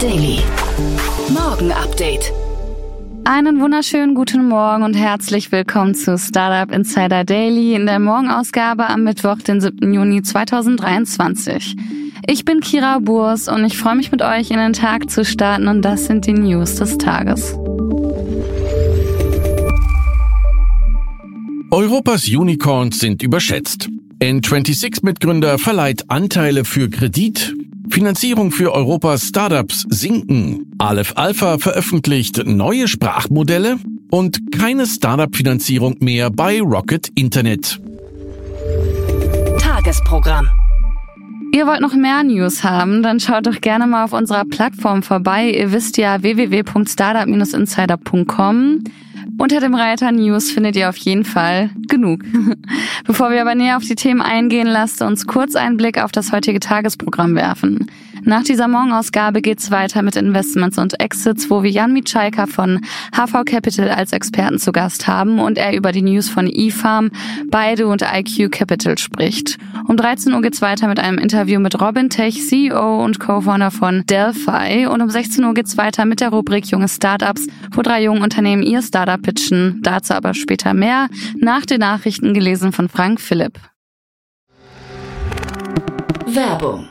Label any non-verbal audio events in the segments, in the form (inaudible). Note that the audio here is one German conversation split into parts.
Daily. Morgen Update. Einen wunderschönen guten Morgen und herzlich willkommen zu Startup Insider Daily in der Morgenausgabe am Mittwoch, den 7. Juni 2023. Ich bin Kira Burs und ich freue mich mit euch in den Tag zu starten und das sind die News des Tages. Europas Unicorns sind überschätzt. N26-Mitgründer verleiht Anteile für Kredit. Finanzierung für Europas Startups sinken. Aleph Alpha veröffentlicht neue Sprachmodelle und keine Startup-Finanzierung mehr bei Rocket Internet. Tagesprogramm. Ihr wollt noch mehr News haben, dann schaut doch gerne mal auf unserer Plattform vorbei. Ihr wisst ja www.startup-insider.com. Unter dem Reiter News findet ihr auf jeden Fall genug. (laughs) Bevor wir aber näher auf die Themen eingehen, lasst uns kurz einen Blick auf das heutige Tagesprogramm werfen. Nach dieser Morgenausgabe geht's weiter mit Investments und Exits, wo wir Jan Mitschaika von HV Capital als Experten zu Gast haben und er über die News von eFarm, Beide und IQ Capital spricht. Um 13 Uhr geht's weiter mit einem Interview mit Robin Tech, CEO und Co-Founder von Delphi und um 16 Uhr geht's weiter mit der Rubrik Junge Startups, wo drei junge Unternehmen ihr Startup pitchen. Dazu aber später mehr. Nach den Nachrichten gelesen von Frank Philipp. Werbung.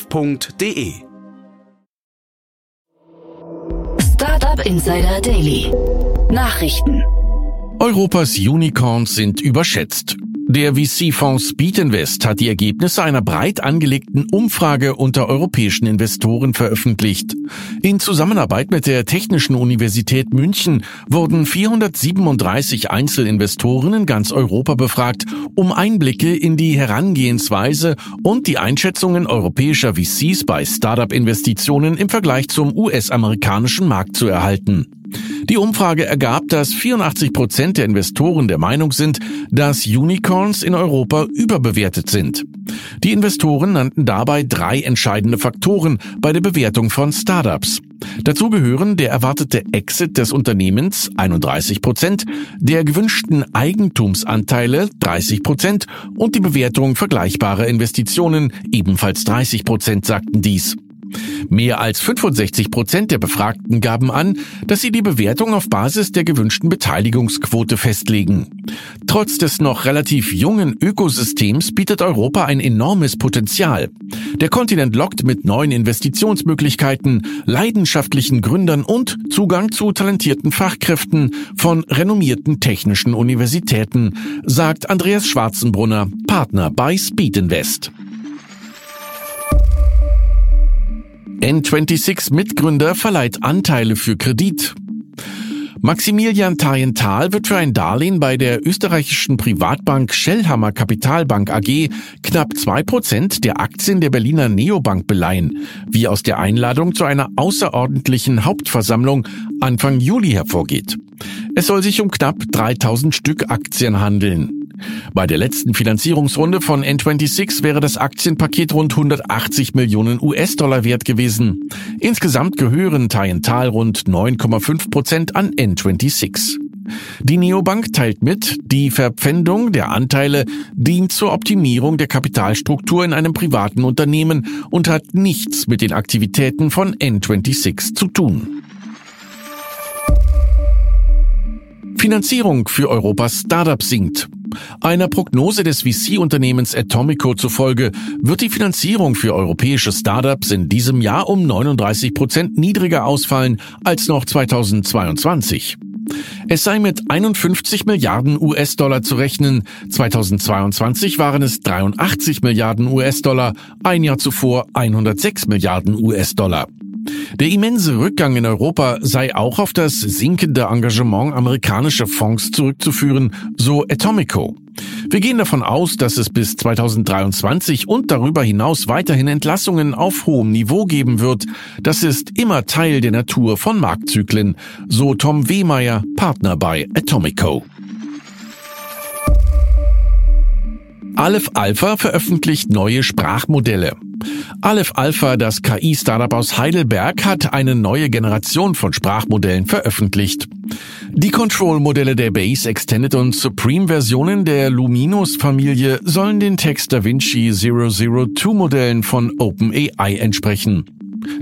www.startup-insider.de. Startup Insider Daily. Nachrichten. Europas Unicorns sind überschätzt. Der VC-Fonds Speedinvest hat die Ergebnisse einer breit angelegten Umfrage unter europäischen Investoren veröffentlicht. In Zusammenarbeit mit der Technischen Universität München wurden 437 Einzelinvestoren in ganz Europa befragt, um Einblicke in die Herangehensweise und die Einschätzungen europäischer VCs bei Startup-Investitionen im Vergleich zum US-amerikanischen Markt zu erhalten. Die Umfrage ergab, dass 84 Prozent der Investoren der Meinung sind, dass Unicorns in Europa überbewertet sind. Die Investoren nannten dabei drei entscheidende Faktoren bei der Bewertung von Startups. Dazu gehören der erwartete Exit des Unternehmens 31 Prozent, der gewünschten Eigentumsanteile 30 Prozent und die Bewertung vergleichbarer Investitionen ebenfalls 30 Prozent sagten dies. Mehr als 65 Prozent der Befragten gaben an, dass sie die Bewertung auf Basis der gewünschten Beteiligungsquote festlegen. Trotz des noch relativ jungen Ökosystems bietet Europa ein enormes Potenzial. Der Kontinent lockt mit neuen Investitionsmöglichkeiten, leidenschaftlichen Gründern und Zugang zu talentierten Fachkräften von renommierten technischen Universitäten, sagt Andreas Schwarzenbrunner, Partner bei Speed Invest. N26-Mitgründer verleiht Anteile für Kredit. Maximilian Thayenthal wird für ein Darlehen bei der österreichischen Privatbank Schellhammer Kapitalbank AG knapp zwei Prozent der Aktien der Berliner Neobank beleihen, wie aus der Einladung zu einer außerordentlichen Hauptversammlung Anfang Juli hervorgeht. Es soll sich um knapp 3000 Stück Aktien handeln. Bei der letzten Finanzierungsrunde von N26 wäre das Aktienpaket rund 180 Millionen US-Dollar wert gewesen. Insgesamt gehören Tyental rund 9,5 Prozent an N26. Die Neobank teilt mit, die Verpfändung der Anteile dient zur Optimierung der Kapitalstruktur in einem privaten Unternehmen und hat nichts mit den Aktivitäten von N26 zu tun. Finanzierung für Europas Startups sinkt. Einer Prognose des VC-Unternehmens Atomico zufolge wird die Finanzierung für europäische Startups in diesem Jahr um 39 Prozent niedriger ausfallen als noch 2022. Es sei mit 51 Milliarden US-Dollar zu rechnen. 2022 waren es 83 Milliarden US-Dollar, ein Jahr zuvor 106 Milliarden US-Dollar. Der immense Rückgang in Europa sei auch auf das sinkende Engagement amerikanischer Fonds zurückzuführen, so Atomico. Wir gehen davon aus, dass es bis 2023 und darüber hinaus weiterhin Entlassungen auf hohem Niveau geben wird. Das ist immer Teil der Natur von Marktzyklen, so Tom Wehmeier, Partner bei Atomico. Aleph Alpha veröffentlicht neue Sprachmodelle. Aleph Alpha, das KI-Startup aus Heidelberg, hat eine neue Generation von Sprachmodellen veröffentlicht. Die Control-Modelle der Base Extended und Supreme-Versionen der Luminous-Familie sollen den Text DaVinci 002-Modellen von OpenAI entsprechen.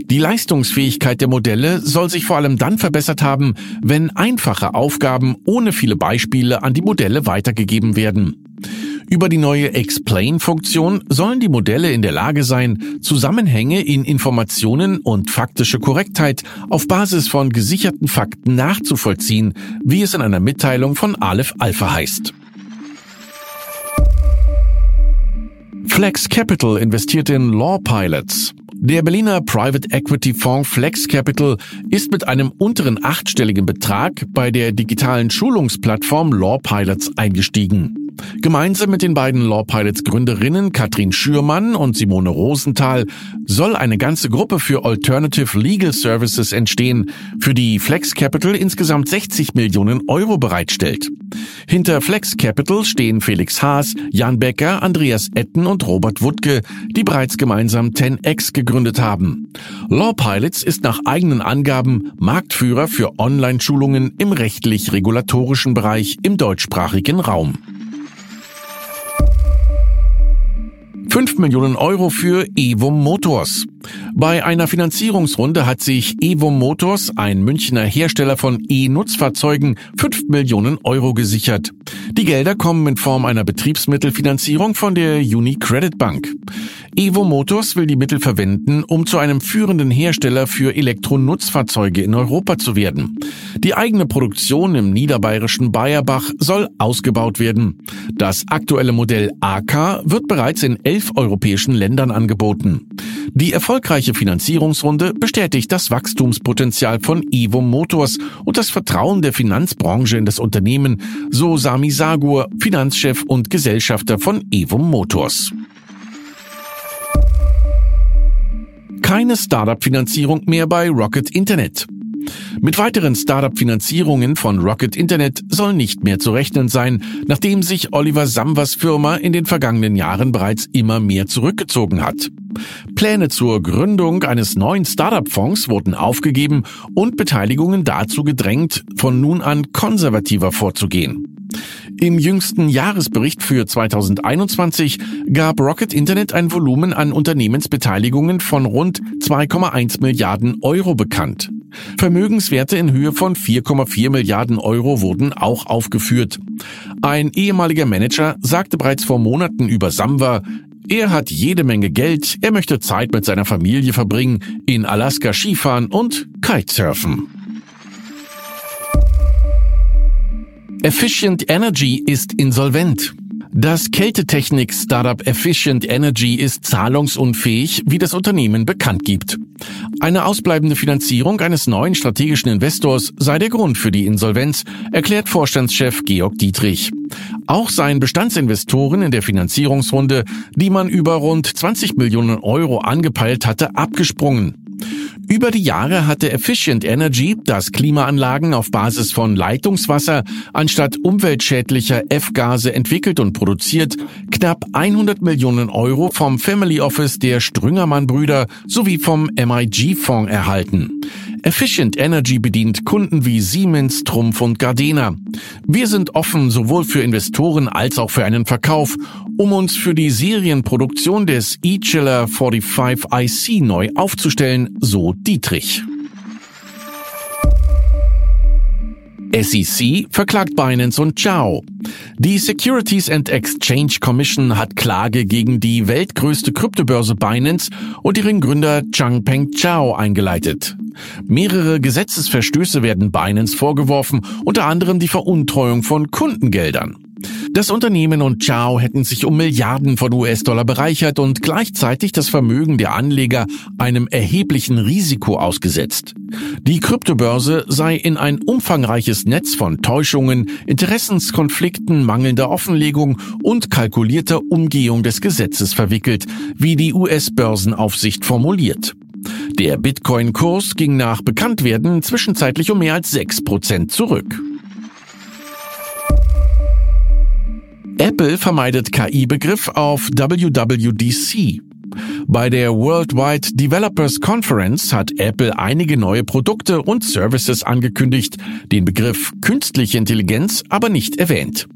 Die Leistungsfähigkeit der Modelle soll sich vor allem dann verbessert haben, wenn einfache Aufgaben ohne viele Beispiele an die Modelle weitergegeben werden. Über die neue Explain-Funktion sollen die Modelle in der Lage sein, Zusammenhänge in Informationen und faktische Korrektheit auf Basis von gesicherten Fakten nachzuvollziehen, wie es in einer Mitteilung von Aleph Alpha heißt. Flex Capital investiert in Law Pilots. Der Berliner Private Equity Fonds Flex Capital ist mit einem unteren achtstelligen Betrag bei der digitalen Schulungsplattform Law Pilots eingestiegen. Gemeinsam mit den beiden Law Pilots Gründerinnen Katrin Schürmann und Simone Rosenthal soll eine ganze Gruppe für Alternative Legal Services entstehen, für die Flex Capital insgesamt 60 Millionen Euro bereitstellt. Hinter Flex Capital stehen Felix Haas, Jan Becker, Andreas Etten und Robert Wuttke, die bereits gemeinsam 10x gegründet haben. Law Pilots ist nach eigenen Angaben Marktführer für Online-Schulungen im rechtlich-regulatorischen Bereich im deutschsprachigen Raum. 5 Millionen Euro für Evo Motors. Bei einer Finanzierungsrunde hat sich Evo Motors, ein Münchner Hersteller von E-Nutzfahrzeugen, 5 Millionen Euro gesichert. Die Gelder kommen in Form einer Betriebsmittelfinanzierung von der UniCredit Bank. Evo Motors will die Mittel verwenden, um zu einem führenden Hersteller für Elektronutzfahrzeuge in Europa zu werden. Die eigene Produktion im niederbayerischen Bayerbach soll ausgebaut werden. Das aktuelle Modell AK wird bereits in elf europäischen Ländern angeboten. Die erfolgreiche Finanzierungsrunde bestätigt das Wachstumspotenzial von Evo Motors und das Vertrauen der Finanzbranche in das Unternehmen, so Sami Sagur, Finanzchef und Gesellschafter von Evo Motors. Keine Startup-Finanzierung mehr bei Rocket Internet. Mit weiteren Startup-Finanzierungen von Rocket Internet soll nicht mehr zu rechnen sein, nachdem sich Oliver Samvers Firma in den vergangenen Jahren bereits immer mehr zurückgezogen hat. Pläne zur Gründung eines neuen Startup-Fonds wurden aufgegeben und Beteiligungen dazu gedrängt, von nun an konservativer vorzugehen. Im jüngsten Jahresbericht für 2021 gab Rocket Internet ein Volumen an Unternehmensbeteiligungen von rund 2,1 Milliarden Euro bekannt. Vermögenswerte in Höhe von 4,4 Milliarden Euro wurden auch aufgeführt. Ein ehemaliger Manager sagte bereits vor Monaten über Samwa, er hat jede Menge Geld, er möchte Zeit mit seiner Familie verbringen, in Alaska Skifahren und Kitesurfen. Efficient Energy ist insolvent. Das Kältetechnik-Startup Efficient Energy ist zahlungsunfähig, wie das Unternehmen bekannt gibt. Eine ausbleibende Finanzierung eines neuen strategischen Investors sei der Grund für die Insolvenz, erklärt Vorstandschef Georg Dietrich. Auch seien Bestandsinvestoren in der Finanzierungsrunde, die man über rund 20 Millionen Euro angepeilt hatte, abgesprungen. Über die Jahre hatte Efficient Energy, das Klimaanlagen auf Basis von Leitungswasser anstatt umweltschädlicher F-Gase entwickelt und produziert, knapp 100 Millionen Euro vom Family Office der Strüngermann-Brüder sowie vom MIG-Fonds erhalten. Efficient Energy bedient Kunden wie Siemens, Trumpf und Gardena. Wir sind offen sowohl für Investoren als auch für einen Verkauf, um uns für die Serienproduktion des E-Chiller 45 IC neu aufzustellen, so Dietrich. SEC verklagt Binance und Zhao. Die Securities and Exchange Commission hat Klage gegen die weltgrößte Kryptobörse Binance und ihren Gründer Changpeng Zhao eingeleitet. Mehrere Gesetzesverstöße werden Binance vorgeworfen, unter anderem die Veruntreuung von Kundengeldern. Das Unternehmen und Chao hätten sich um Milliarden von US-Dollar bereichert und gleichzeitig das Vermögen der Anleger einem erheblichen Risiko ausgesetzt. Die Kryptobörse sei in ein umfangreiches Netz von Täuschungen, Interessenskonflikten, mangelnder Offenlegung und kalkulierter Umgehung des Gesetzes verwickelt, wie die US-Börsenaufsicht formuliert. Der Bitcoin-Kurs ging nach Bekanntwerden zwischenzeitlich um mehr als 6% zurück. Apple vermeidet KI-Begriff auf WWDC. Bei der Worldwide Developers Conference hat Apple einige neue Produkte und Services angekündigt, den Begriff künstliche Intelligenz aber nicht erwähnt.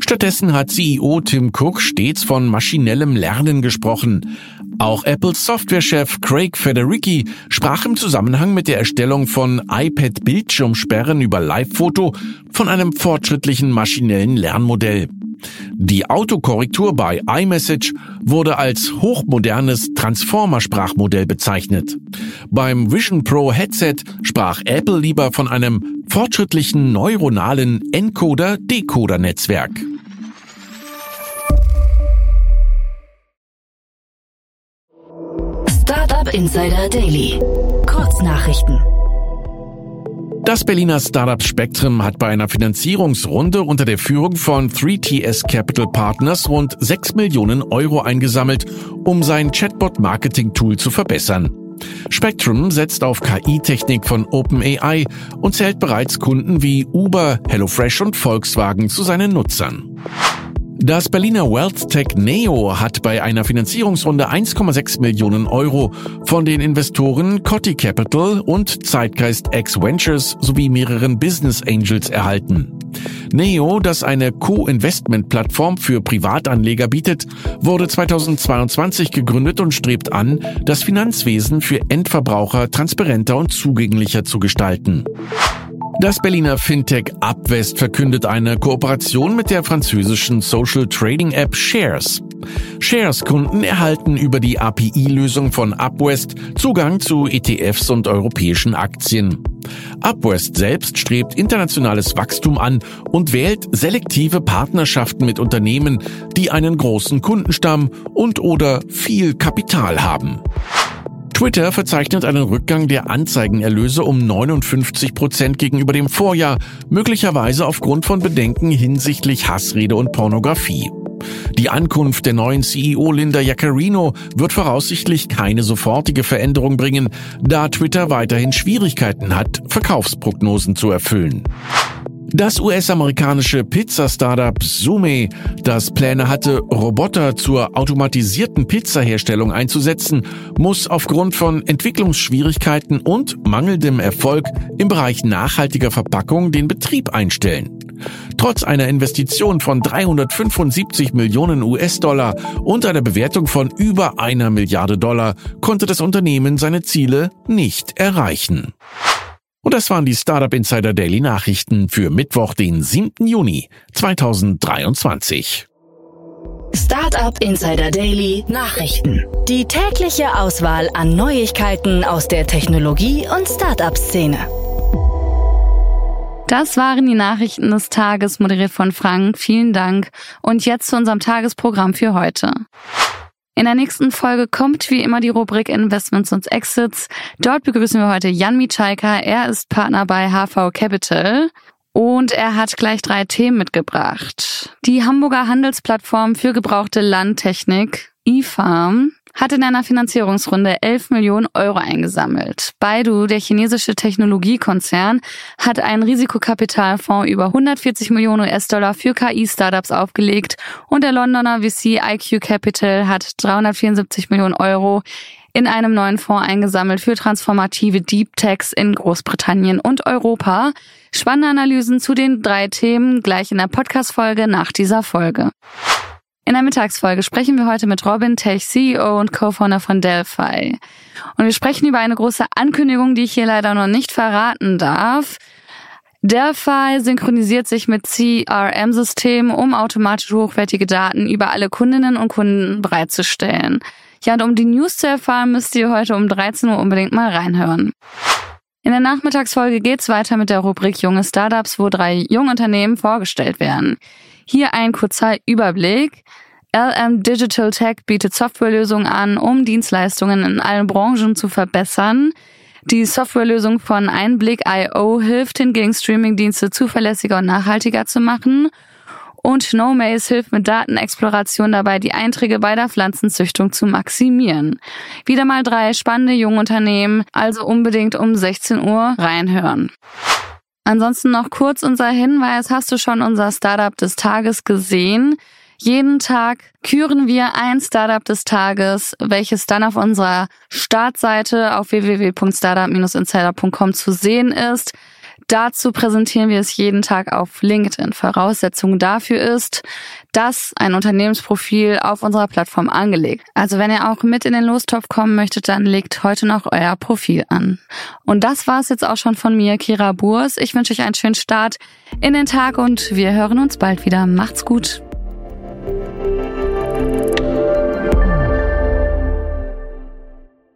Stattdessen hat CEO Tim Cook stets von maschinellem Lernen gesprochen. Auch Apples Softwarechef Craig Federici sprach im Zusammenhang mit der Erstellung von iPad-Bildschirmsperren über Live-Foto von einem fortschrittlichen maschinellen Lernmodell. Die Autokorrektur bei iMessage wurde als hochmodernes Transformer-Sprachmodell bezeichnet. Beim Vision Pro Headset sprach Apple lieber von einem fortschrittlichen neuronalen Encoder-Decoder-Netzwerk. Startup Insider Daily. Kurznachrichten. Das Berliner Startup Spectrum hat bei einer Finanzierungsrunde unter der Führung von 3TS Capital Partners rund 6 Millionen Euro eingesammelt, um sein Chatbot-Marketing-Tool zu verbessern. Spectrum setzt auf KI-Technik von OpenAI und zählt bereits Kunden wie Uber, HelloFresh und Volkswagen zu seinen Nutzern. Das Berliner Wealth Tech Neo hat bei einer Finanzierungsrunde 1,6 Millionen Euro von den Investoren Coty Capital und Zeitgeist X Ventures sowie mehreren Business Angels erhalten. Neo, das eine Co-Investment-Plattform für Privatanleger bietet, wurde 2022 gegründet und strebt an, das Finanzwesen für Endverbraucher transparenter und zugänglicher zu gestalten. Das Berliner Fintech Upwest verkündet eine Kooperation mit der französischen Social Trading App Shares. Shares-Kunden erhalten über die API-Lösung von Upwest Zugang zu ETFs und europäischen Aktien. Upwest selbst strebt internationales Wachstum an und wählt selektive Partnerschaften mit Unternehmen, die einen großen Kundenstamm und oder viel Kapital haben. Twitter verzeichnet einen Rückgang der Anzeigenerlöse um 59 Prozent gegenüber dem Vorjahr, möglicherweise aufgrund von Bedenken hinsichtlich Hassrede und Pornografie. Die Ankunft der neuen CEO Linda Jaccarino wird voraussichtlich keine sofortige Veränderung bringen, da Twitter weiterhin Schwierigkeiten hat, Verkaufsprognosen zu erfüllen. Das US-amerikanische Pizza-Startup Sume, das Pläne hatte, Roboter zur automatisierten Pizzaherstellung einzusetzen, muss aufgrund von Entwicklungsschwierigkeiten und mangelndem Erfolg im Bereich nachhaltiger Verpackung den Betrieb einstellen. Trotz einer Investition von 375 Millionen US-Dollar und einer Bewertung von über einer Milliarde Dollar konnte das Unternehmen seine Ziele nicht erreichen. Und das waren die Startup Insider Daily Nachrichten für Mittwoch, den 7. Juni 2023. Startup Insider Daily Nachrichten. Die tägliche Auswahl an Neuigkeiten aus der Technologie- und Startup-Szene. Das waren die Nachrichten des Tages, moderiert von Frank. Vielen Dank. Und jetzt zu unserem Tagesprogramm für heute. In der nächsten Folge kommt wie immer die Rubrik Investments und Exits. Dort begrüßen wir heute Jan Michalka. Er ist Partner bei HV Capital. Und er hat gleich drei Themen mitgebracht. Die Hamburger Handelsplattform für gebrauchte Landtechnik, eFarm, hat in einer Finanzierungsrunde 11 Millionen Euro eingesammelt. Baidu, der chinesische Technologiekonzern, hat einen Risikokapitalfonds über 140 Millionen US-Dollar für KI-Startups aufgelegt und der Londoner VC IQ Capital hat 374 Millionen Euro in einem neuen Fonds eingesammelt für transformative Deep Techs in Großbritannien und Europa. Spannende Analysen zu den drei Themen gleich in der Podcast-Folge nach dieser Folge. In der Mittagsfolge sprechen wir heute mit Robin Tech, CEO und Co-Founder von Delphi. Und wir sprechen über eine große Ankündigung, die ich hier leider noch nicht verraten darf. Delphi synchronisiert sich mit CRM-Systemen, um automatisch hochwertige Daten über alle Kundinnen und Kunden bereitzustellen. Ja, und um die News zu erfahren, müsst ihr heute um 13 Uhr unbedingt mal reinhören. In der Nachmittagsfolge geht's weiter mit der Rubrik Junge Startups, wo drei Jungunternehmen vorgestellt werden. Hier ein kurzer Überblick. LM Digital Tech bietet Softwarelösungen an, um Dienstleistungen in allen Branchen zu verbessern. Die Softwarelösung von Einblick.io hilft hingegen Streamingdienste zuverlässiger und nachhaltiger zu machen. Und NoMaze hilft mit Datenexploration dabei, die Einträge bei der Pflanzenzüchtung zu maximieren. Wieder mal drei spannende Jungunternehmen, also unbedingt um 16 Uhr reinhören. Ansonsten noch kurz unser Hinweis, hast du schon unser Startup des Tages gesehen? Jeden Tag küren wir ein Startup des Tages, welches dann auf unserer Startseite auf www.startup-insider.com zu sehen ist. Dazu präsentieren wir es jeden Tag auf LinkedIn. Voraussetzung dafür ist, dass ein Unternehmensprofil auf unserer Plattform angelegt. Also wenn ihr auch mit in den Lostopf kommen möchtet, dann legt heute noch euer Profil an. Und das war es jetzt auch schon von mir, Kira Burs. Ich wünsche euch einen schönen Start in den Tag und wir hören uns bald wieder. Macht's gut.